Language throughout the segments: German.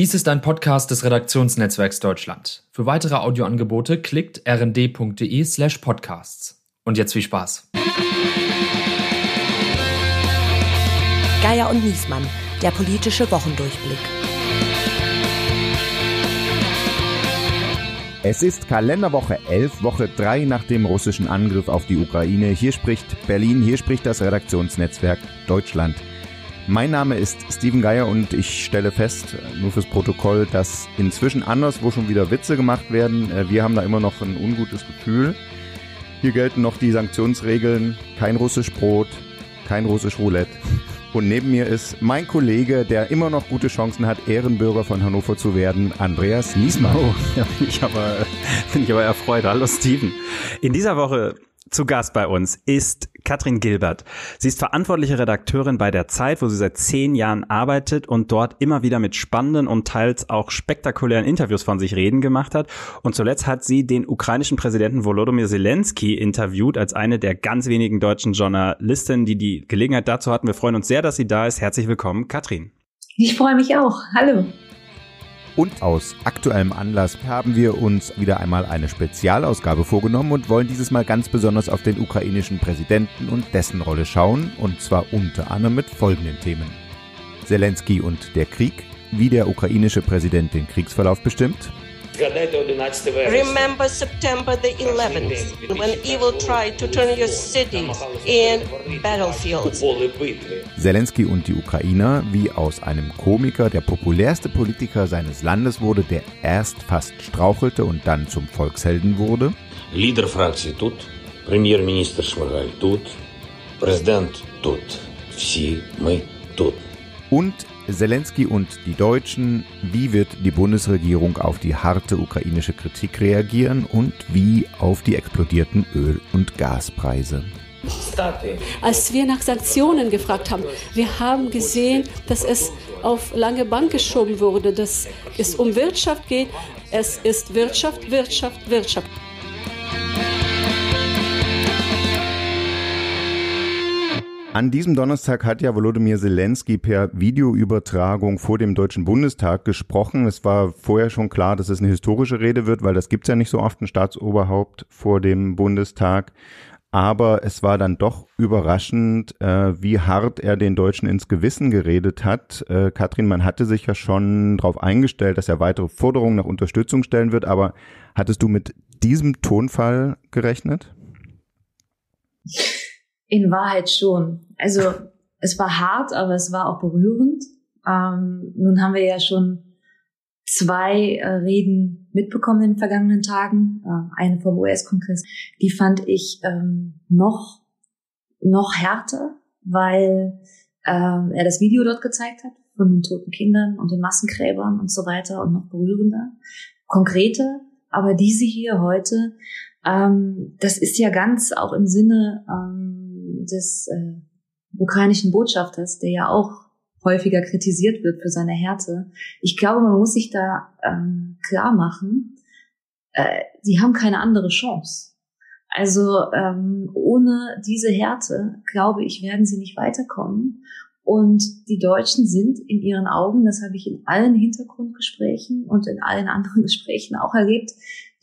Dies ist ein Podcast des Redaktionsnetzwerks Deutschland. Für weitere Audioangebote klickt rnd.de slash podcasts. Und jetzt viel Spaß. Geier und Niesmann, der politische Wochendurchblick. Es ist Kalenderwoche 11, Woche 3 nach dem russischen Angriff auf die Ukraine. Hier spricht Berlin, hier spricht das Redaktionsnetzwerk Deutschland. Mein Name ist Steven Geier und ich stelle fest, nur fürs Protokoll, dass inzwischen anderswo schon wieder Witze gemacht werden. Äh, wir haben da immer noch ein ungutes Gefühl. Hier gelten noch die Sanktionsregeln. Kein russisch Brot, kein russisch Roulette. Und neben mir ist mein Kollege, der immer noch gute Chancen hat, Ehrenbürger von Hannover zu werden, Andreas Niesmann. Oh, ja, ich aber, bin ich aber erfreut. Hallo Steven. In dieser Woche zu Gast bei uns ist Katrin Gilbert. Sie ist verantwortliche Redakteurin bei der Zeit, wo sie seit zehn Jahren arbeitet und dort immer wieder mit spannenden und teils auch spektakulären Interviews von sich reden gemacht hat. Und zuletzt hat sie den ukrainischen Präsidenten Volodymyr Zelensky interviewt als eine der ganz wenigen deutschen Journalistinnen, die die Gelegenheit dazu hatten. Wir freuen uns sehr, dass sie da ist. Herzlich willkommen, Katrin. Ich freue mich auch. Hallo. Und aus aktuellem Anlass haben wir uns wieder einmal eine Spezialausgabe vorgenommen und wollen dieses Mal ganz besonders auf den ukrainischen Präsidenten und dessen Rolle schauen, und zwar unter anderem mit folgenden Themen. Zelensky und der Krieg, wie der ukrainische Präsident den Kriegsverlauf bestimmt, Remember September the 11th, when evil tried to turn your cities in battlefields. Zelensky und die Ukrainer, wie aus einem Komiker der populärste Politiker seines Landes wurde, der erst fast strauchelte und dann zum Volkshelden wurde. Лідер фракції тут, прем'єр-міністр Шмигаль тут, президент тут, всі ми тут. Und Zelensky und die Deutschen, wie wird die Bundesregierung auf die harte ukrainische Kritik reagieren und wie auf die explodierten Öl- und Gaspreise? Als wir nach Sanktionen gefragt haben, wir haben gesehen, dass es auf lange Bank geschoben wurde, dass es um Wirtschaft geht. Es ist Wirtschaft, Wirtschaft, Wirtschaft. An diesem Donnerstag hat ja Volodymyr Zelensky per Videoübertragung vor dem Deutschen Bundestag gesprochen. Es war vorher schon klar, dass es eine historische Rede wird, weil das gibt's ja nicht so oft, ein Staatsoberhaupt vor dem Bundestag. Aber es war dann doch überraschend, äh, wie hart er den Deutschen ins Gewissen geredet hat. Äh, Katrin, man hatte sich ja schon darauf eingestellt, dass er weitere Forderungen nach Unterstützung stellen wird. Aber hattest du mit diesem Tonfall gerechnet? In Wahrheit schon. Also es war hart, aber es war auch berührend. Ähm, nun haben wir ja schon zwei äh, Reden mitbekommen in den vergangenen Tagen. Äh, eine vom US-Kongress, die fand ich ähm, noch noch härter, weil ähm, er das Video dort gezeigt hat von den toten Kindern und den Massengräbern und so weiter und noch berührender, konkreter. Aber diese hier heute, ähm, das ist ja ganz auch im Sinne ähm, des äh, ukrainischen Botschafters, der ja auch häufiger kritisiert wird für seine Härte. Ich glaube, man muss sich da ähm, klar machen, äh, die haben keine andere Chance. Also ähm, ohne diese Härte, glaube ich, werden sie nicht weiterkommen. Und die Deutschen sind in ihren Augen, das habe ich in allen Hintergrundgesprächen und in allen anderen Gesprächen auch erlebt,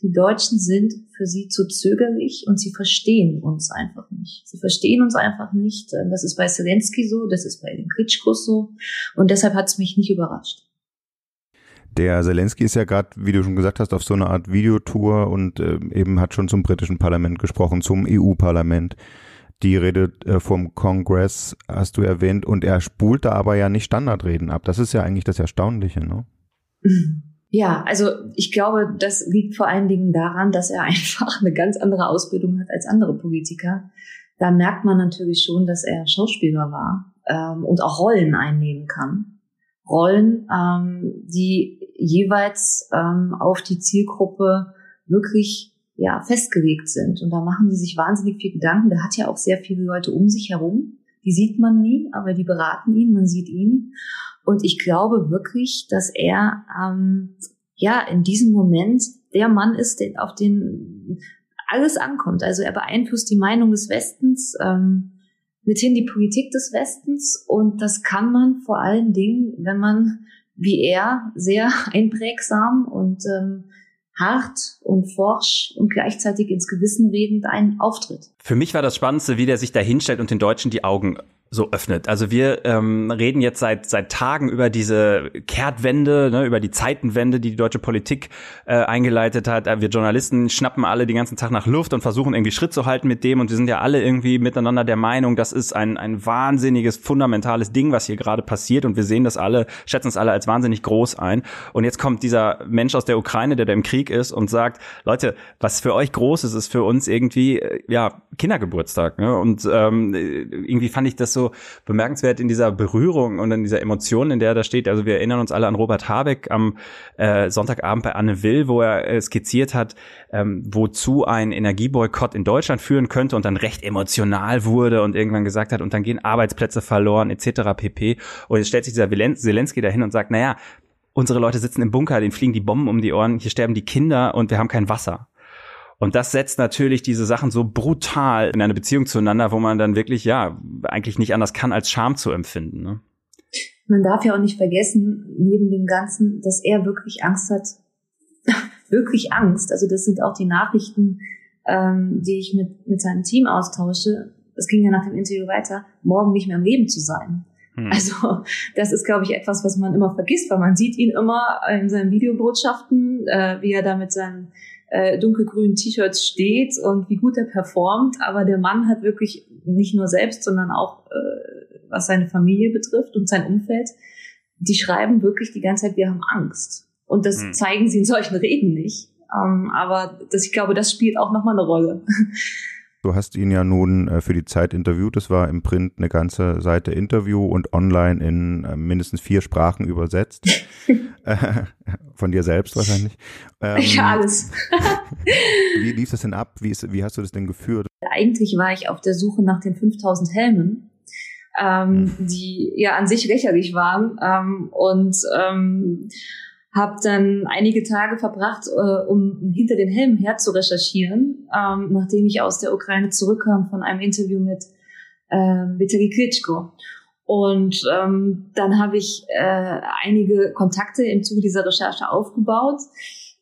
die Deutschen sind für sie zu zögerlich und sie verstehen uns einfach nicht. Sie verstehen uns einfach nicht. Das ist bei Zelensky so, das ist bei den Klitschkos so. Und deshalb hat es mich nicht überrascht. Der Zelensky ist ja gerade, wie du schon gesagt hast, auf so einer Art Videotour und äh, eben hat schon zum britischen Parlament gesprochen, zum EU-Parlament. Die Rede äh, vom Kongress hast du erwähnt und er spult da aber ja nicht Standardreden ab. Das ist ja eigentlich das Erstaunliche, ne? Ja, also ich glaube, das liegt vor allen Dingen daran, dass er einfach eine ganz andere Ausbildung hat als andere Politiker. Da merkt man natürlich schon, dass er Schauspieler war ähm, und auch Rollen einnehmen kann. Rollen, ähm, die jeweils ähm, auf die Zielgruppe wirklich ja festgelegt sind. Und da machen die sich wahnsinnig viel Gedanken. Der hat ja auch sehr viele Leute um sich herum. Die sieht man nie, aber die beraten ihn, man sieht ihn. Und ich glaube wirklich, dass er ähm, ja in diesem Moment der Mann ist, der, auf den alles ankommt. Also er beeinflusst die Meinung des Westens, ähm, mithin die Politik des Westens. Und das kann man vor allen Dingen, wenn man wie er sehr einprägsam und ähm, hart und forsch und gleichzeitig ins Gewissen redend einen auftritt. Für mich war das Spannendste, wie der sich da hinstellt und den Deutschen die Augen so öffnet. Also wir ähm, reden jetzt seit seit Tagen über diese Kehrtwende, ne, über die Zeitenwende, die die deutsche Politik äh, eingeleitet hat. Wir Journalisten schnappen alle den ganzen Tag nach Luft und versuchen irgendwie Schritt zu halten mit dem. Und wir sind ja alle irgendwie miteinander der Meinung, das ist ein ein wahnsinniges fundamentales Ding, was hier gerade passiert. Und wir sehen das alle, schätzen es alle als wahnsinnig groß ein. Und jetzt kommt dieser Mensch aus der Ukraine, der da im Krieg ist und sagt, Leute, was für euch groß ist, ist für uns irgendwie äh, ja Kindergeburtstag. Ne? Und ähm, irgendwie fand ich das so so bemerkenswert in dieser Berührung und in dieser Emotion, in der er da steht. Also wir erinnern uns alle an Robert Habeck am äh, Sonntagabend bei Anne Will, wo er äh, skizziert hat, ähm, wozu ein Energieboykott in Deutschland führen könnte und dann recht emotional wurde und irgendwann gesagt hat, und dann gehen Arbeitsplätze verloren etc. pp. Und jetzt stellt sich dieser Zelensky dahin und sagt, naja, unsere Leute sitzen im Bunker, denen fliegen die Bomben um die Ohren, hier sterben die Kinder und wir haben kein Wasser. Und das setzt natürlich diese Sachen so brutal in eine Beziehung zueinander, wo man dann wirklich, ja, eigentlich nicht anders kann, als Scham zu empfinden. Ne? Man darf ja auch nicht vergessen, neben dem Ganzen, dass er wirklich Angst hat. wirklich Angst. Also das sind auch die Nachrichten, ähm, die ich mit, mit seinem Team austausche. Es ging ja nach dem Interview weiter, morgen nicht mehr im Leben zu sein. Hm. Also das ist, glaube ich, etwas, was man immer vergisst, weil man sieht ihn immer in seinen Videobotschaften, äh, wie er da mit seinen äh, dunkelgrünen T-Shirts steht und wie gut er performt. Aber der Mann hat wirklich nicht nur selbst, sondern auch äh, was seine Familie betrifft und sein Umfeld, die schreiben wirklich die ganze Zeit, wir haben Angst. Und das mhm. zeigen sie in solchen Reden nicht. Ähm, aber das, ich glaube, das spielt auch nochmal eine Rolle. Du hast ihn ja nun äh, für die Zeit interviewt. Das war im Print eine ganze Seite Interview und online in äh, mindestens vier Sprachen übersetzt. äh, von dir selbst wahrscheinlich. Ähm, ja, alles. wie lief das denn ab? Wie, ist, wie hast du das denn geführt? Eigentlich war ich auf der Suche nach den 5000 Helmen. Ähm, hm. die ja an sich lächerlich waren ähm, und ähm, habe dann einige Tage verbracht, äh, um hinter den Helmen her zu recherchieren, ähm, nachdem ich aus der Ukraine zurückkam von einem Interview mit äh, Vitali Klitschko. Und ähm, dann habe ich äh, einige Kontakte im Zuge dieser Recherche aufgebaut,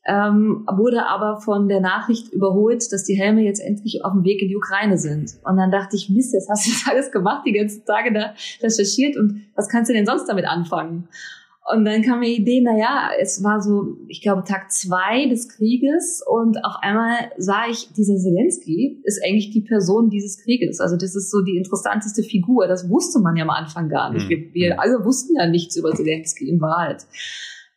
ähm, wurde aber von der Nachricht überholt, dass die Helme jetzt endlich auf dem Weg in die Ukraine sind. Und dann dachte ich, Mist, jetzt hast du das alles gemacht, die ganzen Tage da recherchiert und was kannst du denn sonst damit anfangen? Und dann kam mir die Idee, na ja, es war so, ich glaube, Tag zwei des Krieges und auf einmal sah ich, dieser Zelensky ist eigentlich die Person dieses Krieges. Also das ist so die interessanteste Figur. Das wusste man ja am Anfang gar nicht. Wir, wir hm. alle wussten ja nichts über Zelensky in Wahrheit.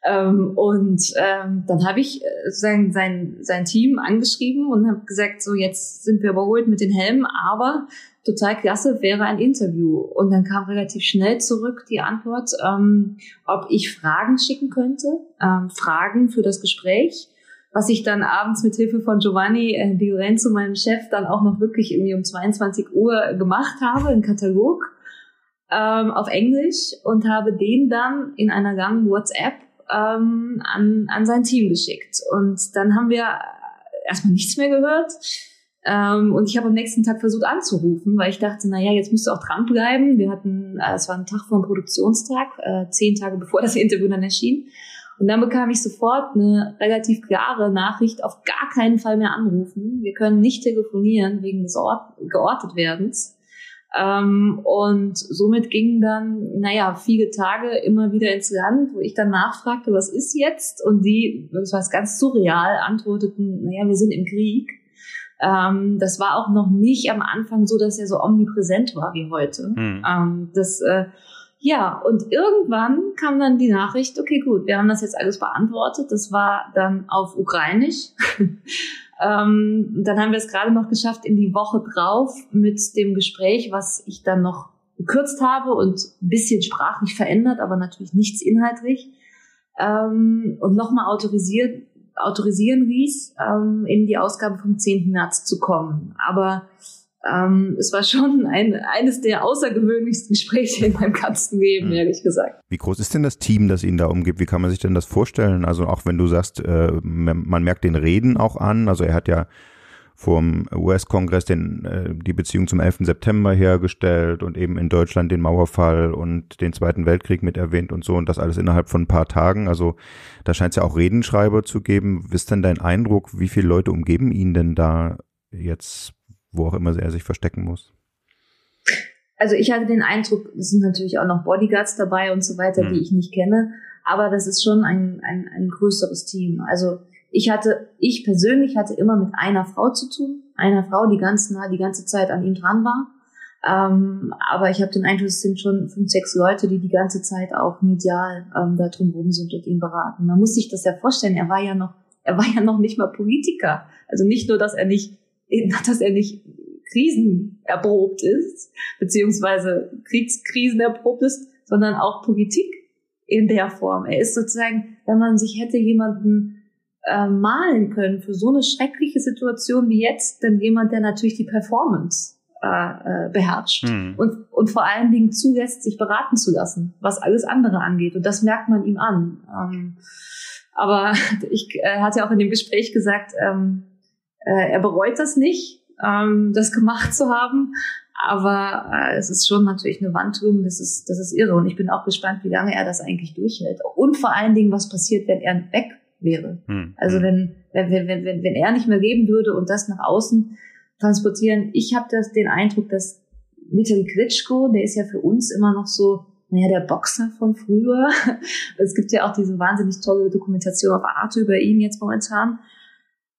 Ähm, und ähm, dann habe ich äh, sein, sein, sein Team angeschrieben und habe gesagt, so jetzt sind wir überholt mit den Helmen, aber total klasse wäre ein Interview. Und dann kam relativ schnell zurück die Antwort, ähm, ob ich Fragen schicken könnte, ähm, Fragen für das Gespräch, was ich dann abends mit Hilfe von Giovanni äh, Di Lorenzo, meinem Chef, dann auch noch wirklich irgendwie um 22 Uhr gemacht habe, einen Katalog ähm, auf Englisch und habe den dann in einer langen WhatsApp ähm, an, an sein Team geschickt. Und dann haben wir erstmal nichts mehr gehört. Ähm, und ich habe am nächsten Tag versucht anzurufen, weil ich dachte, na ja, jetzt musst du auch dranbleiben. Wir hatten, äh, es war ein Tag vor dem Produktionstag, äh, zehn Tage bevor das Interview dann erschien. Und dann bekam ich sofort eine relativ klare Nachricht, auf gar keinen Fall mehr anrufen. Wir können nicht telefonieren wegen des Ort geortet werdens. Ähm, und somit gingen dann, naja, viele Tage immer wieder ins Land, wo ich dann nachfragte, was ist jetzt? Und die, das war ganz surreal, antworteten, naja, wir sind im Krieg. Ähm, das war auch noch nicht am Anfang so, dass er so omnipräsent war wie heute. Mhm. Ähm, das, äh, ja, und irgendwann kam dann die Nachricht, okay, gut, wir haben das jetzt alles beantwortet. Das war dann auf Ukrainisch. ähm, dann haben wir es gerade noch geschafft in die Woche drauf mit dem Gespräch, was ich dann noch gekürzt habe und ein bisschen sprachlich verändert, aber natürlich nichts inhaltlich. Ähm, und nochmal autorisiert autorisieren ließ, ähm, in die Ausgabe vom 10. März zu kommen. Aber ähm, es war schon ein, eines der außergewöhnlichsten Gespräche in meinem ganzen Leben, hm. ehrlich gesagt. Wie groß ist denn das Team, das Ihnen da umgibt? Wie kann man sich denn das vorstellen? Also auch wenn du sagst, äh, man merkt den Reden auch an, also er hat ja vom US-Kongress den äh, die Beziehung zum 11. September hergestellt und eben in Deutschland den Mauerfall und den Zweiten Weltkrieg mit erwähnt und so und das alles innerhalb von ein paar Tagen. Also da scheint es ja auch Redenschreiber zu geben. Was ist denn dein Eindruck, wie viele Leute umgeben ihn denn da jetzt, wo auch immer er sich verstecken muss? Also ich hatte den Eindruck, es sind natürlich auch noch Bodyguards dabei und so weiter, mhm. die ich nicht kenne, aber das ist schon ein, ein, ein größeres Team. Also ich hatte, ich persönlich hatte immer mit einer Frau zu tun, einer Frau, die ganz nah die ganze Zeit an ihm dran war. Ähm, aber ich habe den Eindruck, es sind schon fünf, sechs Leute, die die ganze Zeit auch medial ähm, da drum rum sind und ihn beraten. Man muss sich das ja vorstellen. Er war ja noch, er war ja noch nicht mal Politiker. Also nicht nur, dass er nicht, dass er nicht Krisen erprobt ist, beziehungsweise Kriegskrisen erprobt ist, sondern auch Politik in der Form. Er ist sozusagen, wenn man sich hätte jemanden äh, malen können für so eine schreckliche Situation wie jetzt, denn jemand, der natürlich die Performance äh, äh, beherrscht mhm. und, und vor allen Dingen zulässt, sich beraten zu lassen, was alles andere angeht. Und das merkt man ihm an. Ähm, aber ich äh, hatte auch in dem Gespräch gesagt, ähm, äh, er bereut das nicht, ähm, das gemacht zu haben. Aber äh, es ist schon natürlich eine Wandlung, das ist, das ist irre. Und ich bin auch gespannt, wie lange er das eigentlich durchhält. Und vor allen Dingen, was passiert, wenn er weg wäre. Hm. Also hm. wenn, wenn, wenn, wenn, wenn er nicht mehr leben würde und das nach außen transportieren, ich habe das den Eindruck, dass Vitali Klitschko, der ist ja für uns immer noch so, naja, der Boxer von früher. Es gibt ja auch diese wahnsinnig tolle Dokumentation auf Arte über ihn jetzt momentan.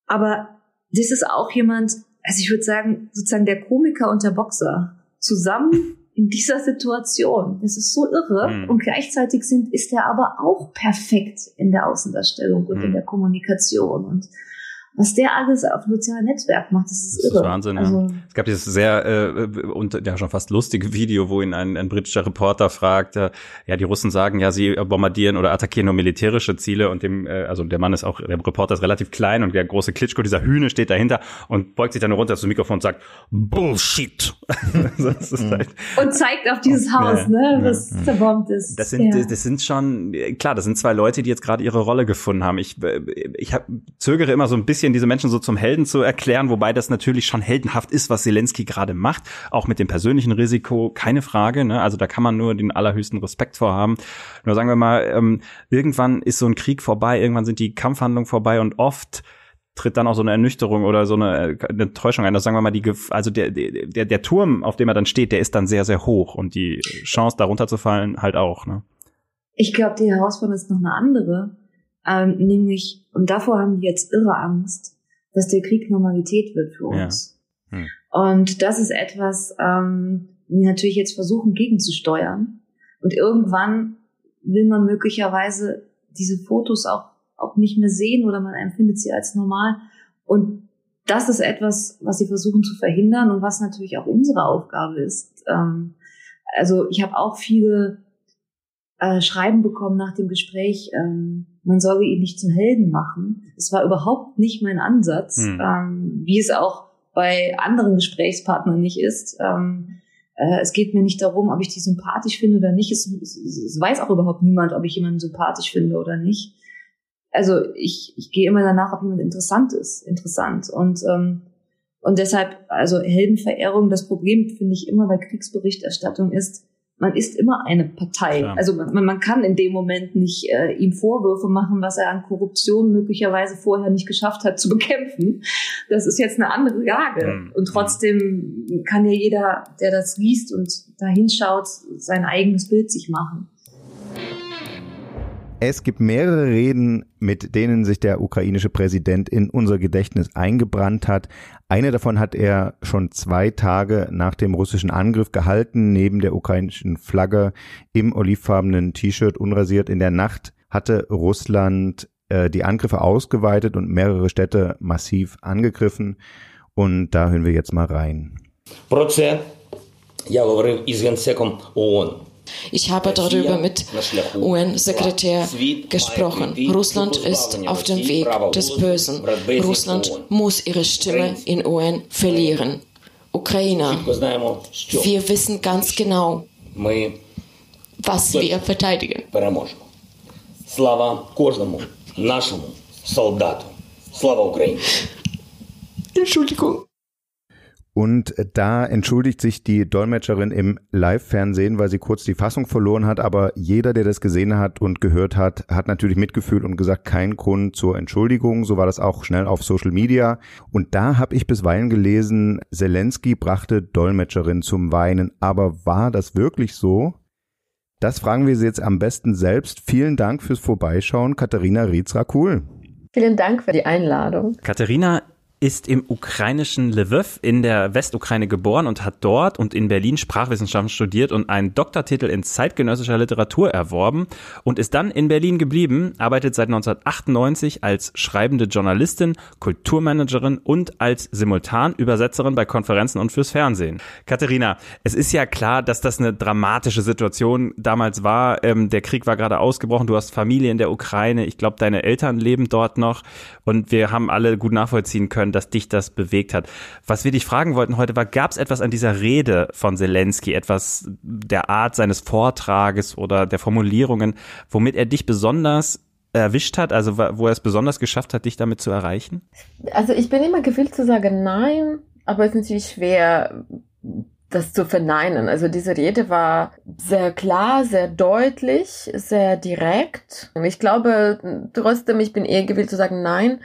Aber das ist auch jemand, also ich würde sagen, sozusagen der Komiker und der Boxer zusammen in dieser Situation. Das ist so irre. Mhm. Und gleichzeitig sind, ist er aber auch perfekt in der Außendarstellung und mhm. in der Kommunikation. Und was der alles auf sozialen Netzwerk macht, das ist das irre. Ist Wahnsinn, also, ja. Es gab dieses sehr äh, und ja schon fast lustige Video, wo ihn ein, ein britischer Reporter fragt, äh, ja, die Russen sagen ja, sie bombardieren oder attackieren nur militärische Ziele und dem, äh, also der Mann ist auch, der Reporter ist relativ klein und der große Klitschko, dieser Hühne steht dahinter und beugt sich dann runter zum Mikrofon und sagt, Bullshit. Mhm. halt und zeigt auf dieses Haus, ja, ne, was ja. zerbombt ist. Das sind, ja. das sind schon, klar, das sind zwei Leute, die jetzt gerade ihre Rolle gefunden haben. Ich, ich hab, zögere immer so ein bisschen diese Menschen so zum Helden zu erklären, wobei das natürlich schon heldenhaft ist, was Zelensky gerade macht, auch mit dem persönlichen Risiko, keine Frage. Ne? Also da kann man nur den allerhöchsten Respekt vorhaben. Nur sagen wir mal, ähm, irgendwann ist so ein Krieg vorbei, irgendwann sind die Kampfhandlungen vorbei und oft tritt dann auch so eine Ernüchterung oder so eine, eine Täuschung ein. Das sagen wir mal, die, also der, der, der Turm, auf dem er dann steht, der ist dann sehr, sehr hoch und die Chance, darunter zu fallen, halt auch. Ne? Ich glaube, die Herausforderung ist noch eine andere. Ähm, nämlich, und davor haben die jetzt irre Angst, dass der Krieg Normalität wird für uns. Ja. Hm. Und das ist etwas, ähm, wir natürlich jetzt versuchen gegenzusteuern. Und irgendwann will man möglicherweise diese Fotos auch, auch nicht mehr sehen oder man empfindet sie als normal. Und das ist etwas, was sie versuchen zu verhindern und was natürlich auch unsere Aufgabe ist. Ähm, also ich habe auch viele äh, Schreiben bekommen nach dem Gespräch, ähm, man solle ihn nicht zum Helden machen. Es war überhaupt nicht mein Ansatz, mhm. ähm, wie es auch bei anderen Gesprächspartnern nicht ist. Ähm, äh, es geht mir nicht darum, ob ich die sympathisch finde oder nicht. Es, es, es, weiß auch überhaupt niemand, ob ich jemanden sympathisch finde oder nicht. Also ich, ich gehe immer danach, ob jemand interessant ist, interessant. Und ähm, und deshalb, also Heldenverehrung, das Problem finde ich immer bei Kriegsberichterstattung ist, man ist immer eine Partei. Klar. Also man, man kann in dem Moment nicht äh, ihm Vorwürfe machen, was er an Korruption möglicherweise vorher nicht geschafft hat zu bekämpfen. Das ist jetzt eine andere Lage. Mhm. Und trotzdem kann ja jeder, der das liest und da hinschaut, sein eigenes Bild sich machen. Es gibt mehrere Reden, mit denen sich der ukrainische Präsident in unser Gedächtnis eingebrannt hat. Eine davon hat er schon zwei Tage nach dem russischen Angriff gehalten, neben der ukrainischen Flagge im olivfarbenen T-Shirt unrasiert. In der Nacht hatte Russland äh, die Angriffe ausgeweitet und mehrere Städte massiv angegriffen. Und da hören wir jetzt mal rein. Про це я говорив із генсеком ООН ich habe darüber mit UN-Sekretär gesprochen. Russland ist auf dem Weg des Bösen. Russland muss ihre Stimme in UN verlieren. Ukrainer, wir wissen ganz genau, was wir verteidigen. Слава кожному нашому солдату. Слава Україні! Entschuldigung. Und da entschuldigt sich die Dolmetscherin im Live-Fernsehen, weil sie kurz die Fassung verloren hat. Aber jeder, der das gesehen hat und gehört hat, hat natürlich mitgefühlt und gesagt, kein Grund zur Entschuldigung. So war das auch schnell auf Social Media. Und da habe ich bisweilen gelesen, Zelensky brachte Dolmetscherin zum Weinen. Aber war das wirklich so? Das fragen wir Sie jetzt am besten selbst. Vielen Dank fürs Vorbeischauen, Katharina Rietz-Rakul. Vielen Dank für die Einladung. Katharina ist im ukrainischen Lviv in der Westukraine geboren und hat dort und in Berlin Sprachwissenschaften studiert und einen Doktortitel in zeitgenössischer Literatur erworben und ist dann in Berlin geblieben, arbeitet seit 1998 als schreibende Journalistin, Kulturmanagerin und als Simultanübersetzerin bei Konferenzen und fürs Fernsehen. Katharina, es ist ja klar, dass das eine dramatische Situation damals war. Ähm, der Krieg war gerade ausgebrochen, du hast Familie in der Ukraine, ich glaube, deine Eltern leben dort noch und wir haben alle gut nachvollziehen können, können, dass dich das bewegt hat. Was wir dich fragen wollten heute war, gab es etwas an dieser Rede von Zelensky, etwas der Art seines Vortrages oder der Formulierungen, womit er dich besonders erwischt hat, also wo er es besonders geschafft hat, dich damit zu erreichen? Also ich bin immer gewillt zu sagen nein, aber es ist natürlich schwer, das zu verneinen. Also diese Rede war sehr klar, sehr deutlich, sehr direkt. Und ich glaube trotzdem, ich bin eher gewillt zu sagen nein,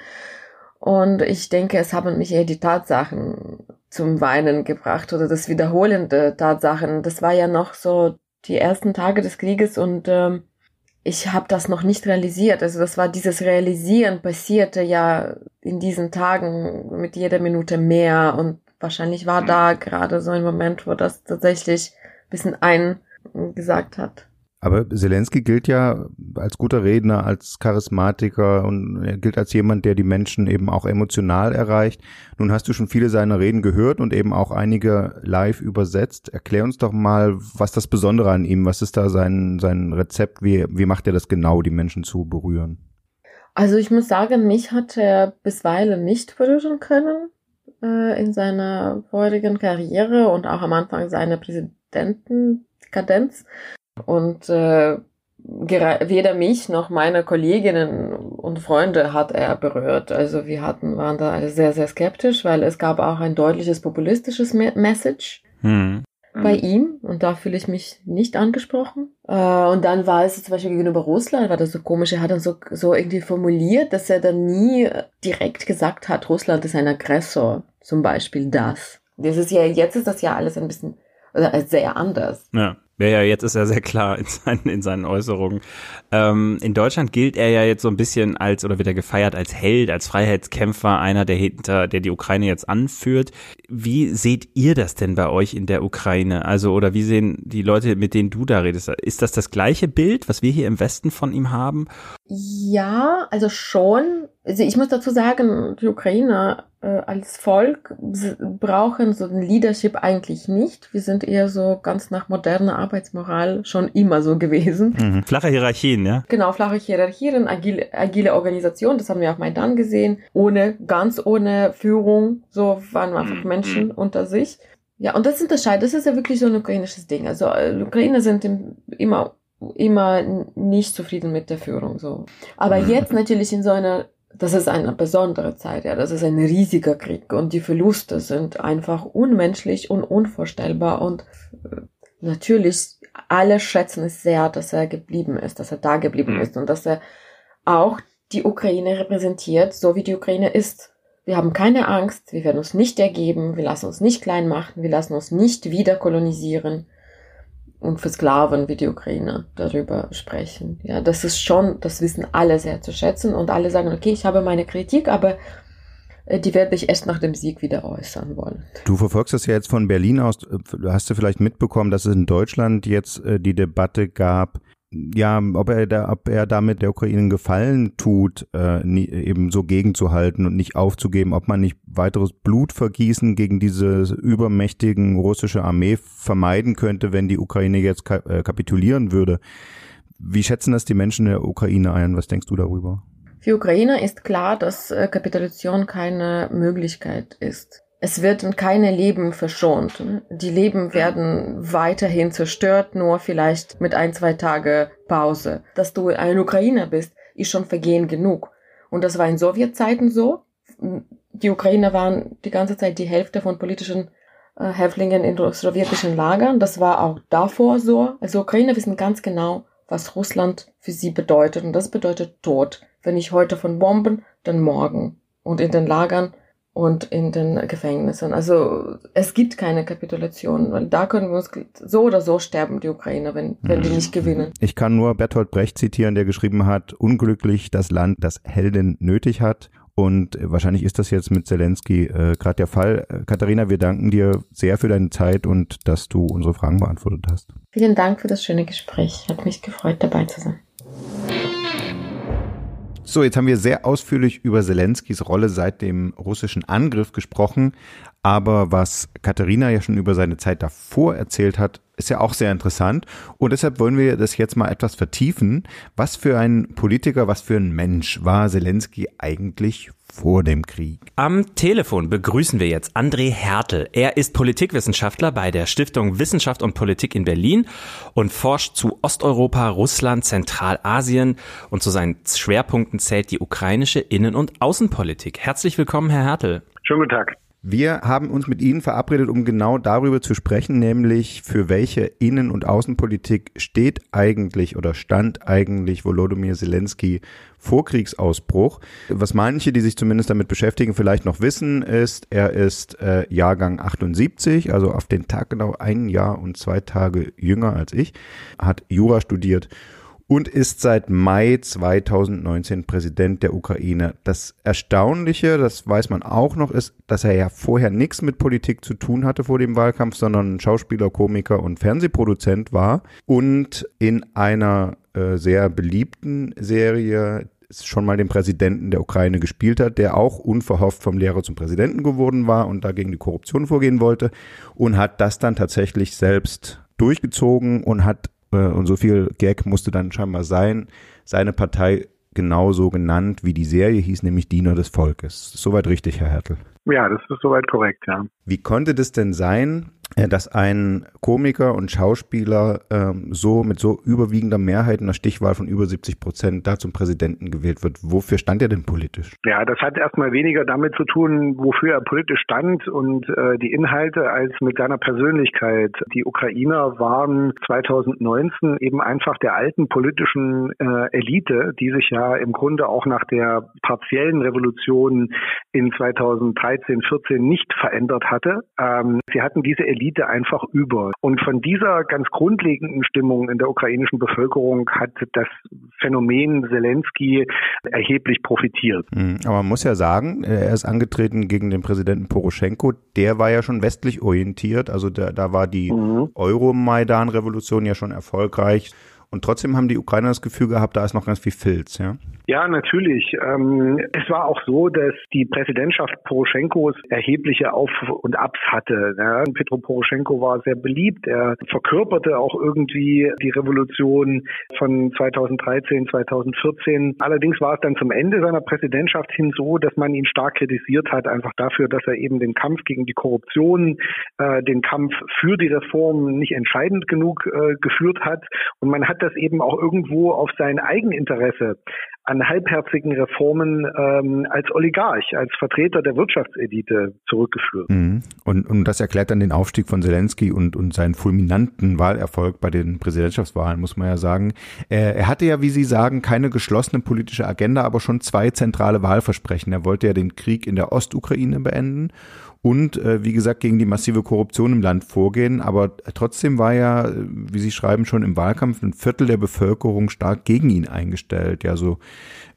und ich denke, es haben mich eher die Tatsachen zum Weinen gebracht oder das wiederholende Tatsachen. Das war ja noch so die ersten Tage des Krieges und ähm, ich habe das noch nicht realisiert. Also das war dieses Realisieren passierte ja in diesen Tagen mit jeder Minute mehr und wahrscheinlich war da gerade so ein Moment, wo das tatsächlich ein bisschen eingesagt hat. Aber Zelensky gilt ja als guter Redner, als Charismatiker und er gilt als jemand, der die Menschen eben auch emotional erreicht. Nun hast du schon viele seiner Reden gehört und eben auch einige live übersetzt. Erklär uns doch mal, was das Besondere an ihm, was ist da sein, sein Rezept, wie, wie macht er das genau, die Menschen zu berühren? Also ich muss sagen, mich hat er bisweilen nicht berühren können äh, in seiner vorigen Karriere und auch am Anfang seiner Präsidentenkadenz. Und äh, weder mich noch meine Kolleginnen und Freunde hat er berührt. Also wir hatten, waren da alle sehr, sehr skeptisch, weil es gab auch ein deutliches populistisches Message hm. bei ihm und da fühle ich mich nicht angesprochen. Äh, und dann war es zum Beispiel gegenüber Russland, war das so komisch, er hat dann so, so irgendwie formuliert, dass er dann nie direkt gesagt hat, Russland ist ein Aggressor, zum Beispiel das. Das ist ja, jetzt ist das ja alles ein bisschen, also sehr anders. Ja. Ja, ja, jetzt ist er sehr klar in seinen, in seinen Äußerungen. Ähm, in Deutschland gilt er ja jetzt so ein bisschen als, oder wird er gefeiert als Held, als Freiheitskämpfer, einer, der hinter, der die Ukraine jetzt anführt. Wie seht ihr das denn bei euch in der Ukraine? Also, oder wie sehen die Leute, mit denen du da redest? Ist das das gleiche Bild, was wir hier im Westen von ihm haben? Ja, also schon. Also ich muss dazu sagen, die Ukrainer äh, als Volk brauchen so ein Leadership eigentlich nicht. Wir sind eher so ganz nach moderner Arbeitsmoral schon immer so gewesen. Mhm. Flache Hierarchien, ja? Genau, flache Hierarchien, agile, agile Organisation, das haben wir auf Maidan gesehen. Ohne, ganz ohne Führung, so waren einfach mhm. Menschen unter sich. Ja, und das unterscheidet, das ist ja wirklich so ein ukrainisches Ding. Also äh, Ukrainer sind im, immer immer nicht zufrieden mit der Führung so. Aber mhm. jetzt natürlich in so einer das ist eine besondere Zeit, ja, das ist ein riesiger Krieg und die Verluste sind einfach unmenschlich und unvorstellbar und äh, natürlich alle schätzen es sehr, dass er geblieben ist, dass er da geblieben mhm. ist und dass er auch die Ukraine repräsentiert, so wie die Ukraine ist. Wir haben keine Angst, wir werden uns nicht ergeben, wir lassen uns nicht klein machen, wir lassen uns nicht wieder kolonisieren und versklaven wie die Ukrainer darüber sprechen. Ja, das ist schon, das wissen alle sehr zu schätzen und alle sagen, okay, ich habe meine Kritik, aber äh, die werde ich erst nach dem Sieg wieder äußern wollen. Du verfolgst das ja jetzt von Berlin aus. Hast du vielleicht mitbekommen, dass es in Deutschland jetzt äh, die Debatte gab, ja, ob er da, ob er damit der Ukraine Gefallen tut, äh, nie, eben so gegenzuhalten und nicht aufzugeben, ob man nicht weiteres Blutvergießen gegen diese übermächtigen russische Armee vermeiden könnte, wenn die Ukraine jetzt ka äh, kapitulieren würde. Wie schätzen das die Menschen der Ukraine ein? Was denkst du darüber? Für Ukraine ist klar, dass äh, Kapitulation keine Möglichkeit ist. Es werden keine Leben verschont. Die Leben werden weiterhin zerstört, nur vielleicht mit ein, zwei Tage Pause. Dass du ein Ukrainer bist, ist schon Vergehen genug. Und das war in Sowjetzeiten so. die Ukrainer waren die ganze Zeit die Hälfte von politischen äh, Häftlingen in sowjetischen Lagern. Das war auch davor so. Also Ukrainer wissen ganz genau, was Russland für sie bedeutet. Und das bedeutet Tod. Wenn nicht heute von Bomben, dann morgen. Und in den Lagern und in den Gefängnissen. Also es gibt keine Kapitulation, weil da können wir uns so oder so sterben, die Ukrainer, wenn, wenn die nicht gewinnen. Ich kann nur Bertolt Brecht zitieren, der geschrieben hat, unglücklich das Land, das Helden nötig hat. Und wahrscheinlich ist das jetzt mit Zelensky äh, gerade der Fall. Katharina, wir danken dir sehr für deine Zeit und dass du unsere Fragen beantwortet hast. Vielen Dank für das schöne Gespräch. Hat mich gefreut, dabei zu sein. So, jetzt haben wir sehr ausführlich über Zelenskys Rolle seit dem russischen Angriff gesprochen. Aber was Katharina ja schon über seine Zeit davor erzählt hat, ist ja auch sehr interessant. Und deshalb wollen wir das jetzt mal etwas vertiefen. Was für ein Politiker, was für ein Mensch war Zelensky eigentlich vor dem Krieg? Am Telefon begrüßen wir jetzt André Hertel. Er ist Politikwissenschaftler bei der Stiftung Wissenschaft und Politik in Berlin und forscht zu Osteuropa, Russland, Zentralasien und zu seinen Schwerpunkten zählt die ukrainische Innen- und Außenpolitik. Herzlich willkommen, Herr Hertel. Schönen guten Tag. Wir haben uns mit Ihnen verabredet, um genau darüber zu sprechen, nämlich für welche Innen- und Außenpolitik steht eigentlich oder stand eigentlich Volodymyr Zelensky vor Kriegsausbruch. Was manche, die sich zumindest damit beschäftigen, vielleicht noch wissen, ist, er ist äh, Jahrgang 78, also auf den Tag genau ein Jahr und zwei Tage jünger als ich, hat Jura studiert und ist seit Mai 2019 Präsident der Ukraine. Das Erstaunliche, das weiß man auch noch, ist, dass er ja vorher nichts mit Politik zu tun hatte vor dem Wahlkampf, sondern Schauspieler, Komiker und Fernsehproduzent war und in einer äh, sehr beliebten Serie schon mal den Präsidenten der Ukraine gespielt hat, der auch unverhofft vom Lehrer zum Präsidenten geworden war und dagegen die Korruption vorgehen wollte und hat das dann tatsächlich selbst durchgezogen und hat und so viel Gag musste dann scheinbar sein, seine Partei genauso genannt, wie die Serie hieß, nämlich Diener des Volkes. Soweit richtig, Herr Hertel? Ja, das ist soweit korrekt, ja. Wie konnte das denn sein, äh, dass ein Komiker und Schauspieler ähm, so mit so überwiegender Mehrheit in einer Stichwahl von über 70 Prozent da zum Präsidenten gewählt wird. Wofür stand er denn politisch? Ja, das hat erstmal weniger damit zu tun, wofür er politisch stand und äh, die Inhalte, als mit seiner Persönlichkeit. Die Ukrainer waren 2019 eben einfach der alten politischen äh, Elite, die sich ja im Grunde auch nach der partiellen Revolution in 2013, 14 nicht verändert hatte. Ähm, sie hatten diese Elite einfach über. Und von dieser ganz grundlegenden Stimmung in der ukrainischen Bevölkerung hat das Phänomen Zelensky erheblich profitiert. Mhm. Aber man muss ja sagen, er ist angetreten gegen den Präsidenten Poroschenko. Der war ja schon westlich orientiert. Also da, da war die mhm. Euromaidan-Revolution ja schon erfolgreich. Und trotzdem haben die Ukrainer das Gefühl gehabt, da ist noch ganz viel Filz, ja? Ja, natürlich. Ähm, es war auch so, dass die Präsidentschaft Poroschenkos erhebliche Auf- und Abs hatte. Petro Poroschenko war sehr beliebt. Er verkörperte auch irgendwie die Revolution von 2013, 2014. Allerdings war es dann zum Ende seiner Präsidentschaft hin so, dass man ihn stark kritisiert hat, einfach dafür, dass er eben den Kampf gegen die Korruption, äh, den Kampf für die Reform nicht entscheidend genug äh, geführt hat. Und man hat das eben auch irgendwo auf sein Eigeninteresse an halbherzigen Reformen ähm, als Oligarch, als Vertreter der Wirtschaftselite zurückgeführt. Mhm. Und, und das erklärt dann den Aufstieg von Zelensky und, und seinen fulminanten Wahlerfolg bei den Präsidentschaftswahlen, muss man ja sagen. Er, er hatte ja, wie Sie sagen, keine geschlossene politische Agenda, aber schon zwei zentrale Wahlversprechen. Er wollte ja den Krieg in der Ostukraine beenden und äh, wie gesagt gegen die massive Korruption im Land vorgehen. Aber trotzdem war ja, wie Sie schreiben, schon im Wahlkampf ein Viertel der Bevölkerung stark gegen ihn eingestellt. Ja, so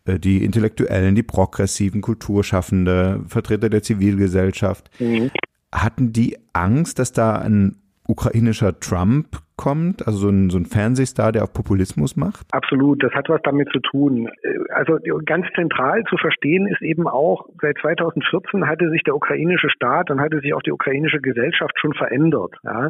äh, die Intellektuellen, die progressiven Kulturschaffende, Vertreter der Zivilgesellschaft. Mhm. Hatten die Angst, dass da ein ukrainischer Trump kommt, also so ein, so ein Fernsehstar, der auf Populismus macht? Absolut, das hat was damit zu tun. Also ganz zentral zu verstehen ist eben auch, seit 2014 hatte sich der ukrainische Staat und hatte sich auch die ukrainische Gesellschaft schon verändert. Ja.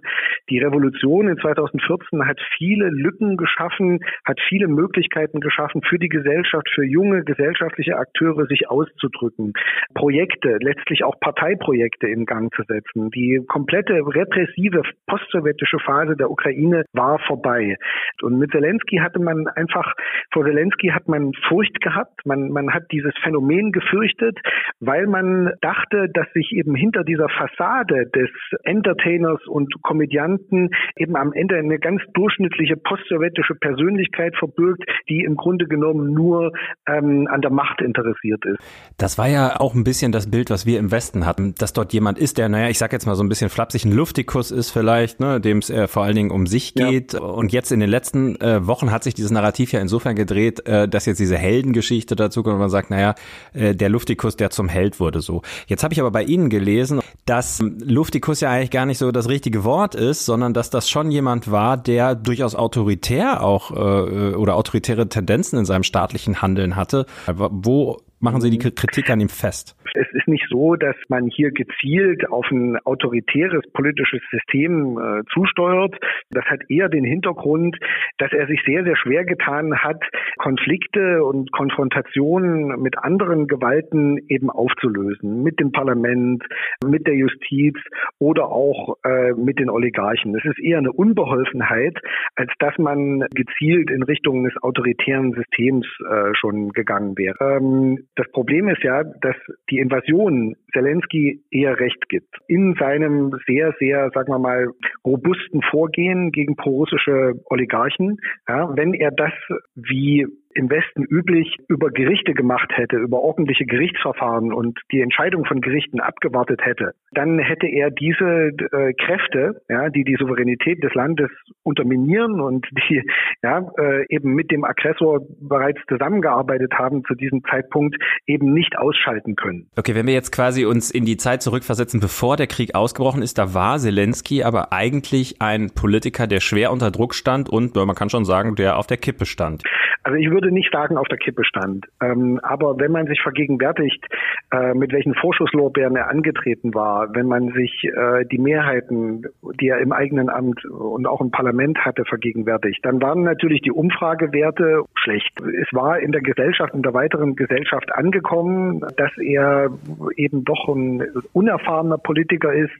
Die Revolution in 2014 hat viele Lücken geschaffen, hat viele Möglichkeiten geschaffen für die Gesellschaft, für junge gesellschaftliche Akteure, sich auszudrücken, Projekte, letztlich auch Parteiprojekte in Gang zu setzen. Die komplette repressive postsowjetische Phase der Ukraine Ukraine war vorbei. Und mit Zelensky hatte man einfach, vor Zelensky hat man Furcht gehabt. Man, man hat dieses Phänomen gefürchtet, weil man dachte, dass sich eben hinter dieser Fassade des Entertainers und Komödianten eben am Ende eine ganz durchschnittliche postsowjetische Persönlichkeit verbirgt, die im Grunde genommen nur ähm, an der Macht interessiert ist. Das war ja auch ein bisschen das Bild, was wir im Westen hatten, dass dort jemand ist, der, naja, ich sag jetzt mal so ein bisschen flapsig, ein Luftikus ist vielleicht, ne, dem es äh, vor allen Dingen um sich geht. Ja. Und jetzt in den letzten äh, Wochen hat sich dieses Narrativ ja insofern gedreht, äh, dass jetzt diese Heldengeschichte dazu kommt und man sagt, naja, äh, der Luftikus, der zum Held wurde so. Jetzt habe ich aber bei Ihnen gelesen, dass Luftikus ja eigentlich gar nicht so das richtige Wort ist, sondern dass das schon jemand war, der durchaus autoritär auch äh, oder autoritäre Tendenzen in seinem staatlichen Handeln hatte. Wo machen Sie die Kritik an ihm fest? Es ist nicht so, dass man hier gezielt auf ein autoritäres politisches System äh, zusteuert. Das hat eher den Hintergrund, dass er sich sehr, sehr schwer getan hat, Konflikte und Konfrontationen mit anderen Gewalten eben aufzulösen. Mit dem Parlament, mit der Justiz oder auch äh, mit den Oligarchen. Es ist eher eine Unbeholfenheit, als dass man gezielt in Richtung des autoritären Systems äh, schon gegangen wäre. Ähm, das Problem ist ja, dass die Invasion Zelensky eher recht gibt. In seinem sehr, sehr, sagen wir mal, robusten Vorgehen gegen prorussische Oligarchen, ja, wenn er das wie im Westen üblich über Gerichte gemacht hätte, über ordentliche Gerichtsverfahren und die Entscheidung von Gerichten abgewartet hätte, dann hätte er diese äh, Kräfte, ja, die die Souveränität des Landes unterminieren und die ja, äh, eben mit dem Aggressor bereits zusammengearbeitet haben zu diesem Zeitpunkt, eben nicht ausschalten können. Okay, wenn wir jetzt quasi uns in die Zeit zurückversetzen, bevor der Krieg ausgebrochen ist, da war Zelensky aber eigentlich ein Politiker, der schwer unter Druck stand und man kann schon sagen, der auf der Kippe stand. Also ich würde nicht sagen, auf der Kippe stand. Ähm, aber wenn man sich vergegenwärtigt, äh, mit welchen Vorschusslorbeeren er angetreten war, wenn man sich äh, die Mehrheiten, die er im eigenen Amt und auch im Parlament hatte, vergegenwärtigt, dann waren natürlich die Umfragewerte schlecht. Es war in der Gesellschaft, in der weiteren Gesellschaft angekommen, dass er eben doch ein unerfahrener Politiker ist,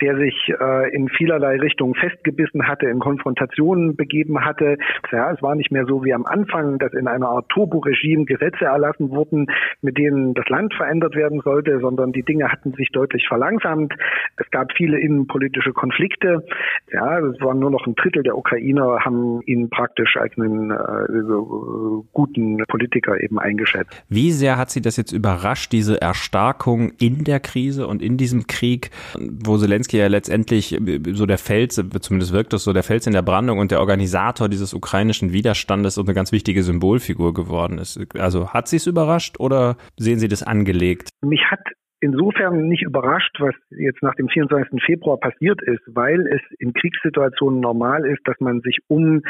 der sich äh, in vielerlei Richtungen festgebissen hatte, in Konfrontationen begeben hatte. Ja, es war nicht mehr so wie am Anfang Anfang, dass in einer Art Turbo-Regime Gesetze erlassen wurden, mit denen das Land verändert werden sollte, sondern die Dinge hatten sich deutlich verlangsamt. Es gab viele innenpolitische Konflikte. Ja, es waren nur noch ein Drittel der Ukrainer, haben ihn praktisch als einen äh, guten Politiker eben eingeschätzt. Wie sehr hat Sie das jetzt überrascht, diese Erstarkung in der Krise und in diesem Krieg, wo Zelensky ja letztendlich so der Fels, zumindest wirkt es so, der Fels in der Brandung und der Organisator dieses ukrainischen Widerstandes und eine ganz wichtige wichtige Symbolfigur geworden ist. Also hat Sie es überrascht oder sehen Sie das angelegt? Mich hat insofern nicht überrascht, was jetzt nach dem 24. Februar passiert ist, weil es in Kriegssituationen normal ist, dass man sich um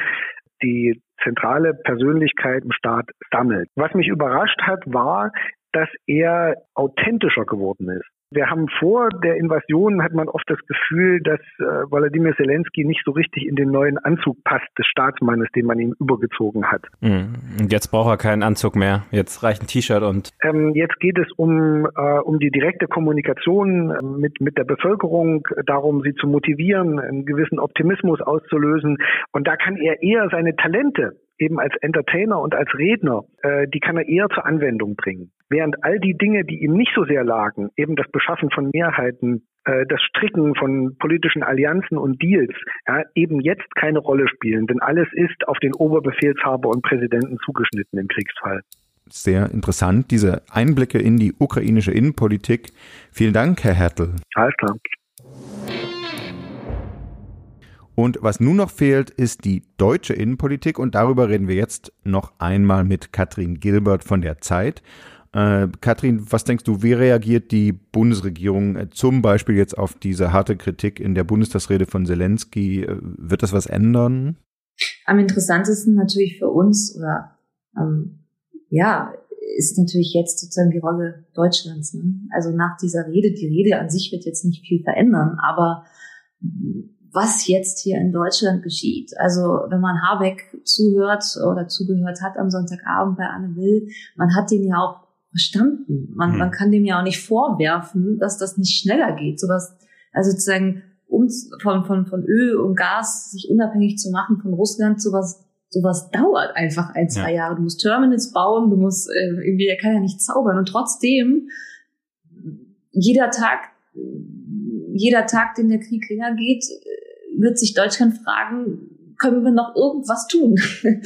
die zentrale Persönlichkeit im Staat sammelt. Was mich überrascht hat, war, dass er authentischer geworden ist. Wir haben vor der Invasion hat man oft das Gefühl, dass äh, Wladimir Zelensky nicht so richtig in den neuen Anzug passt des Staatsmannes, den man ihm übergezogen hat. Mhm. Und jetzt braucht er keinen Anzug mehr. Jetzt reicht ein T-Shirt und. Ähm, jetzt geht es um äh, um die direkte Kommunikation äh, mit mit der Bevölkerung, darum sie zu motivieren, einen gewissen Optimismus auszulösen. Und da kann er eher seine Talente eben als Entertainer und als Redner, äh, die kann er eher zur Anwendung bringen. Während all die Dinge, die ihm nicht so sehr lagen, eben das Beschaffen von Mehrheiten, äh, das Stricken von politischen Allianzen und Deals, ja, eben jetzt keine Rolle spielen. Denn alles ist auf den Oberbefehlshaber und Präsidenten zugeschnitten im Kriegsfall. Sehr interessant, diese Einblicke in die ukrainische Innenpolitik. Vielen Dank, Herr Hertel. Alles klar. Und was nun noch fehlt, ist die deutsche Innenpolitik und darüber reden wir jetzt noch einmal mit Katrin Gilbert von der Zeit. Äh, Katrin, was denkst du, wie reagiert die Bundesregierung äh, zum Beispiel jetzt auf diese harte Kritik in der Bundestagsrede von Zelensky? Äh, wird das was ändern? Am interessantesten natürlich für uns oder ähm, ja, ist natürlich jetzt sozusagen die Rolle Deutschlands. Ne? Also nach dieser Rede, die Rede an sich wird jetzt nicht viel verändern, aber was jetzt hier in Deutschland geschieht. Also wenn man Habeck zuhört oder zugehört hat am Sonntagabend bei Anne Will, man hat den ja auch verstanden. Man, mhm. man kann dem ja auch nicht vorwerfen, dass das nicht schneller geht. Sowas, also sozusagen uns von, von, von Öl und Gas sich unabhängig zu machen von Russland, sowas, sowas dauert einfach ein, zwei ja. Jahre. Du musst Terminals bauen, du musst, äh, irgendwie, er kann ja nicht zaubern. Und trotzdem, jeder Tag, jeder Tag, den der Krieg länger geht, wird sich Deutschland fragen, können wir noch irgendwas tun?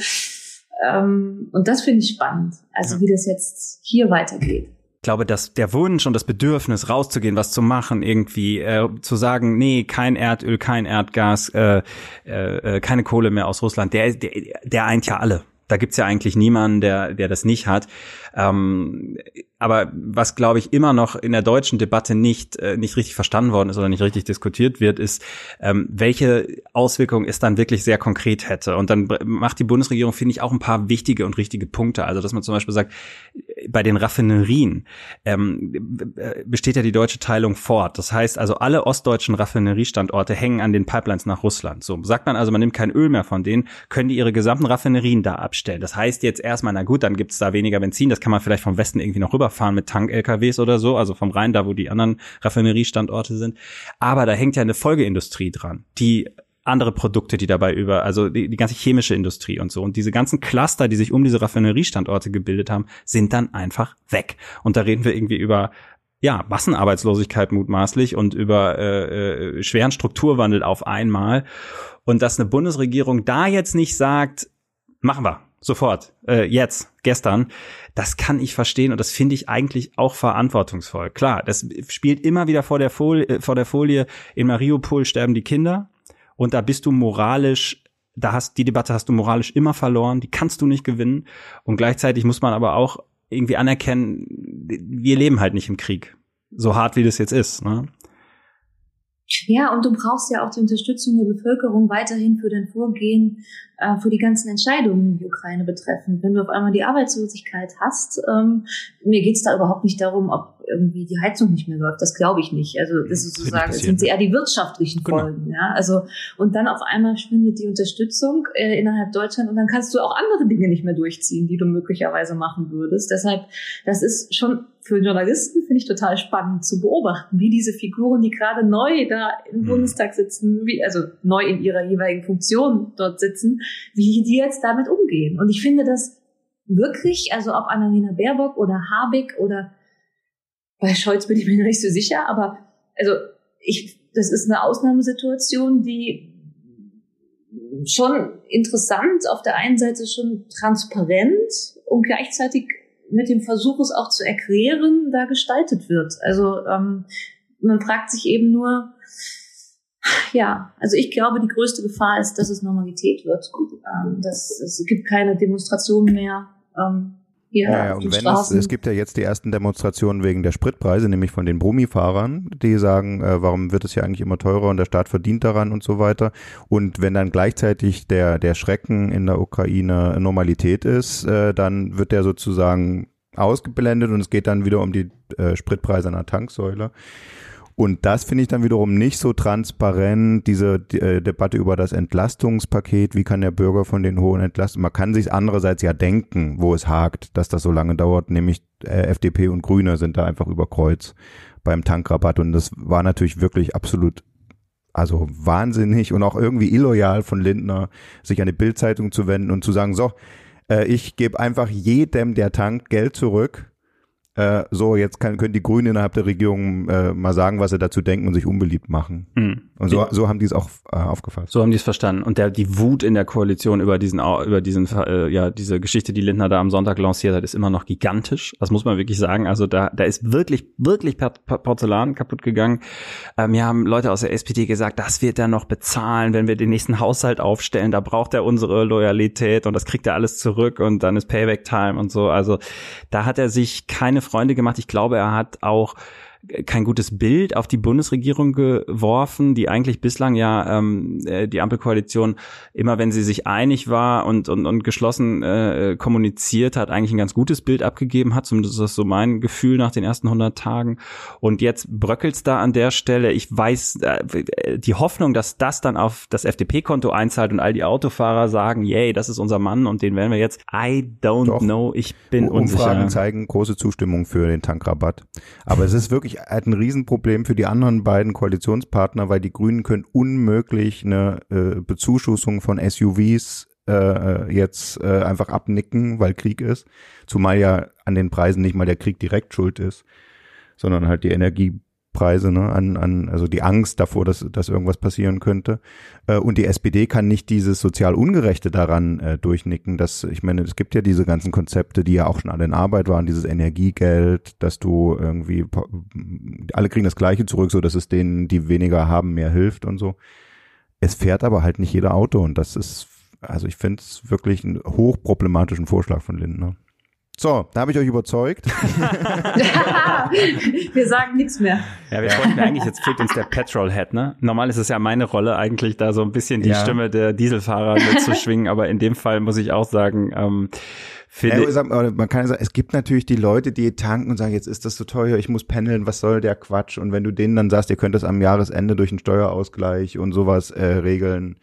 ähm, und das finde ich spannend. Also ja. wie das jetzt hier weitergeht glaube, dass der Wunsch und das Bedürfnis, rauszugehen, was zu machen, irgendwie äh, zu sagen, nee, kein Erdöl, kein Erdgas, äh, äh, äh keine Kohle mehr aus Russland, der, der, der eint ja alle. Da gibt's ja eigentlich niemanden, der, der das nicht hat. Ähm, aber was, glaube ich, immer noch in der deutschen Debatte nicht, äh, nicht richtig verstanden worden ist oder nicht richtig diskutiert wird, ist, ähm, welche Auswirkungen es dann wirklich sehr konkret hätte. Und dann macht die Bundesregierung, finde ich, auch ein paar wichtige und richtige Punkte. Also, dass man zum Beispiel sagt, bei den Raffinerien ähm, besteht ja die deutsche Teilung fort. Das heißt also, alle ostdeutschen Raffineriestandorte hängen an den Pipelines nach Russland. So sagt man also, man nimmt kein Öl mehr von denen, können die ihre gesamten Raffinerien da abstellen. Das heißt jetzt erstmal, na gut, dann gibt's da weniger Benzin, das kann man vielleicht vom Westen irgendwie noch rüber rüberfahren mit Tank-LKWs oder so, also vom Rhein, da wo die anderen Raffineriestandorte sind. Aber da hängt ja eine Folgeindustrie dran, die andere Produkte, die dabei über, also die, die ganze chemische Industrie und so. Und diese ganzen Cluster, die sich um diese Raffineriestandorte gebildet haben, sind dann einfach weg. Und da reden wir irgendwie über ja, Massenarbeitslosigkeit mutmaßlich und über äh, äh, schweren Strukturwandel auf einmal. Und dass eine Bundesregierung da jetzt nicht sagt, machen wir, sofort, äh, jetzt, gestern, das kann ich verstehen und das finde ich eigentlich auch verantwortungsvoll. Klar, das spielt immer wieder vor der Folie, äh, vor der Folie in Mariupol sterben die Kinder und da bist du moralisch da hast die Debatte hast du moralisch immer verloren, die kannst du nicht gewinnen und gleichzeitig muss man aber auch irgendwie anerkennen, wir leben halt nicht im Krieg, so hart wie das jetzt ist. Ne? Ja, und du brauchst ja auch die Unterstützung der Bevölkerung weiterhin für dein Vorgehen, äh, für die ganzen Entscheidungen, die Ukraine betreffen. Wenn du auf einmal die Arbeitslosigkeit hast, ähm, mir geht's da überhaupt nicht darum, ob irgendwie die Heizung nicht mehr läuft. Das glaube ich nicht. Also das ist sozusagen, es sind eher die wirtschaftlichen genau. Folgen. Genau. Ja? Also und dann auf einmal schwindet die Unterstützung äh, innerhalb Deutschland und dann kannst du auch andere Dinge nicht mehr durchziehen, die du möglicherweise machen würdest. Deshalb, das ist schon für Journalisten finde ich total spannend zu beobachten, wie diese Figuren, die gerade neu da im mhm. Bundestag sitzen, wie, also neu in ihrer jeweiligen Funktion dort sitzen, wie die jetzt damit umgehen. Und ich finde das wirklich, also ob Annalena Baerbock oder Habeck oder bei Scholz bin ich mir nicht so sicher, aber also ich, das ist eine Ausnahmesituation, die schon interessant, auf der einen Seite schon transparent und gleichzeitig mit dem Versuch, es auch zu erklären, da gestaltet wird. Also ähm, man fragt sich eben nur, ja, also ich glaube, die größte Gefahr ist, dass es Normalität wird. Ähm, dass, es gibt keine Demonstrationen mehr. Ähm, hier ja, ja, und wenn es, es gibt ja jetzt die ersten Demonstrationen wegen der Spritpreise, nämlich von den Brummifahrern, die sagen, äh, warum wird es ja eigentlich immer teurer und der Staat verdient daran und so weiter. Und wenn dann gleichzeitig der, der Schrecken in der Ukraine Normalität ist, äh, dann wird der sozusagen ausgeblendet und es geht dann wieder um die äh, Spritpreise an der Tanksäule. Und das finde ich dann wiederum nicht so transparent, diese äh, Debatte über das Entlastungspaket. Wie kann der Bürger von den hohen Entlastungen? Man kann sich andererseits ja denken, wo es hakt, dass das so lange dauert, nämlich äh, FDP und Grüne sind da einfach über Kreuz beim Tankrabatt. Und das war natürlich wirklich absolut also wahnsinnig und auch irgendwie illoyal von Lindner, sich an die Bildzeitung zu wenden und zu sagen, so, äh, ich gebe einfach jedem, der tankt, Geld zurück äh, so, jetzt kann, können die Grünen innerhalb der Regierung äh, mal sagen, was sie dazu denken und sich unbeliebt machen. Mhm. Und so, so haben die es auch äh, aufgefasst. So haben die es verstanden. Und der, die Wut in der Koalition über diesen, über diesen, äh, ja, diese Geschichte, die Lindner da am Sonntag lanciert hat, ist immer noch gigantisch. Das muss man wirklich sagen. Also da, da ist wirklich, wirklich Porzellan kaputt gegangen. Ähm, mir haben Leute aus der SPD gesagt, das wird er noch bezahlen, wenn wir den nächsten Haushalt aufstellen. Da braucht er unsere Loyalität und das kriegt er alles zurück und dann ist Payback Time und so. Also da hat er sich keine Freunde gemacht. Ich glaube, er hat auch kein gutes Bild auf die Bundesregierung geworfen, die eigentlich bislang ja ähm, äh, die Ampelkoalition immer, wenn sie sich einig war und, und, und geschlossen äh, kommuniziert hat, eigentlich ein ganz gutes Bild abgegeben hat. Zumindest ist das so mein Gefühl nach den ersten 100 Tagen. Und jetzt bröckelt's da an der Stelle. Ich weiß, äh, die Hoffnung, dass das dann auf das FDP-Konto einzahlt und all die Autofahrer sagen, yay, das ist unser Mann und den werden wir jetzt. I don't Doch. know. Ich bin Umfragen unsicher. Umfragen zeigen große Zustimmung für den Tankrabatt. Aber es ist wirklich wirklich halt ein Riesenproblem für die anderen beiden Koalitionspartner, weil die Grünen können unmöglich eine äh, Bezuschussung von SUVs äh, jetzt äh, einfach abnicken, weil Krieg ist. Zumal ja an den Preisen nicht mal der Krieg direkt schuld ist, sondern halt die Energie Preise, ne, an, an, also die Angst davor, dass, dass irgendwas passieren könnte. Äh, und die SPD kann nicht dieses sozial Ungerechte daran äh, durchnicken. Dass, ich meine, es gibt ja diese ganzen Konzepte, die ja auch schon alle in Arbeit waren, dieses Energiegeld, dass du irgendwie, alle kriegen das Gleiche zurück, so dass es denen, die weniger haben, mehr hilft und so. Es fährt aber halt nicht jeder Auto und das ist, also ich finde es wirklich einen hochproblematischen Vorschlag von Lindner. So, da habe ich euch überzeugt. wir sagen nichts mehr. Ja, wir wollten eigentlich, jetzt fehlt uns der Petrolhead, ne? Normal ist es ja meine Rolle, eigentlich da so ein bisschen die ja. Stimme der Dieselfahrer mitzuschwingen, aber in dem Fall muss ich auch sagen, ähm, Finde ja, man kann sagen, es gibt natürlich die Leute, die tanken und sagen, jetzt ist das so teuer, ich muss pendeln, was soll der Quatsch? Und wenn du denen dann sagst, ihr könnt das am Jahresende durch einen Steuerausgleich und sowas äh, regeln,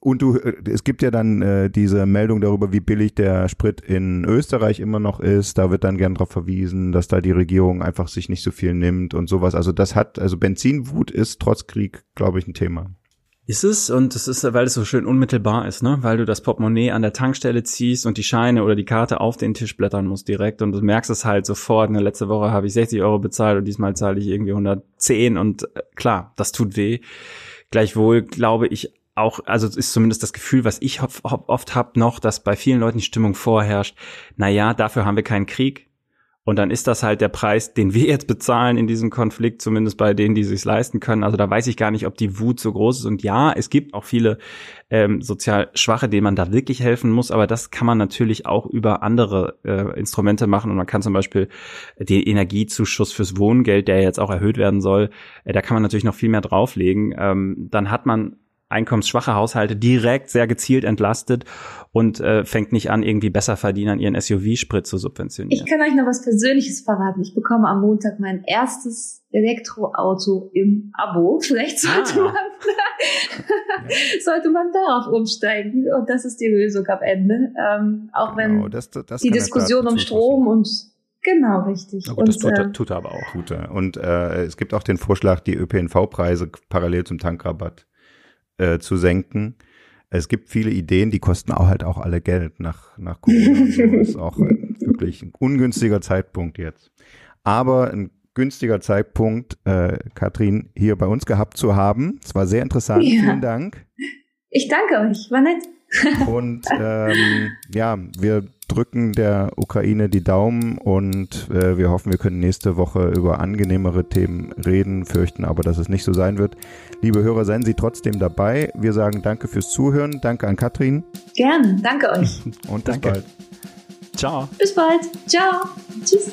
und du, äh, es gibt ja dann äh, diese Meldung darüber, wie billig der Sprit in Österreich immer noch ist. Da wird dann gern darauf verwiesen, dass da die Regierung einfach sich nicht so viel nimmt und sowas. Also das hat, also Benzinwut ist trotz Krieg, glaube ich, ein Thema. Ist es und es ist, weil es so schön unmittelbar ist, ne? Weil du das Portemonnaie an der Tankstelle ziehst und die Scheine oder die Karte auf den Tisch blättern musst direkt und du merkst es halt sofort. Ne? Letzte Woche habe ich 60 Euro bezahlt und diesmal zahle ich irgendwie 110 und äh, klar, das tut weh. Gleichwohl glaube ich auch, also ist zumindest das Gefühl, was ich oft, oft habe noch, dass bei vielen Leuten die Stimmung vorherrscht, na ja, dafür haben wir keinen Krieg. Und dann ist das halt der Preis, den wir jetzt bezahlen in diesem Konflikt, zumindest bei denen, die sich leisten können. Also da weiß ich gar nicht, ob die Wut so groß ist. Und ja, es gibt auch viele ähm, sozial Schwache, denen man da wirklich helfen muss. Aber das kann man natürlich auch über andere äh, Instrumente machen. Und man kann zum Beispiel den Energiezuschuss fürs Wohngeld, der jetzt auch erhöht werden soll, äh, da kann man natürlich noch viel mehr drauflegen. Ähm, dann hat man einkommensschwache Haushalte direkt sehr gezielt entlastet und äh, fängt nicht an, irgendwie besser verdienen, ihren SUV-Sprit zu subventionieren. Ich kann euch noch was Persönliches verraten. Ich bekomme am Montag mein erstes Elektroauto im Abo. Vielleicht sollte ah. man sollte man darauf umsteigen und das ist die Lösung am Ende. Ähm, auch wenn genau, das, das die Diskussion um Strom und Genau, richtig. Gut, und, das tut, äh, tut er aber auch. Tut er. Und äh, es gibt auch den Vorschlag, die ÖPNV-Preise parallel zum Tankrabatt äh, zu senken. Es gibt viele Ideen, die kosten auch halt auch alle Geld nach, nach Corona. so. ist auch wirklich ein ungünstiger Zeitpunkt jetzt. Aber ein günstiger Zeitpunkt, äh, Katrin, hier bei uns gehabt zu haben. Es war sehr interessant. Ja. Vielen Dank. Ich danke euch, war nett. Und ähm, ja, wir drücken der Ukraine die Daumen und äh, wir hoffen, wir können nächste Woche über angenehmere Themen reden, fürchten aber, dass es nicht so sein wird. Liebe Hörer, seien Sie trotzdem dabei. Wir sagen danke fürs Zuhören. Danke an Katrin. Gerne, danke euch. Und bis danke. bald. Ciao. Bis bald. Ciao. Tschüss.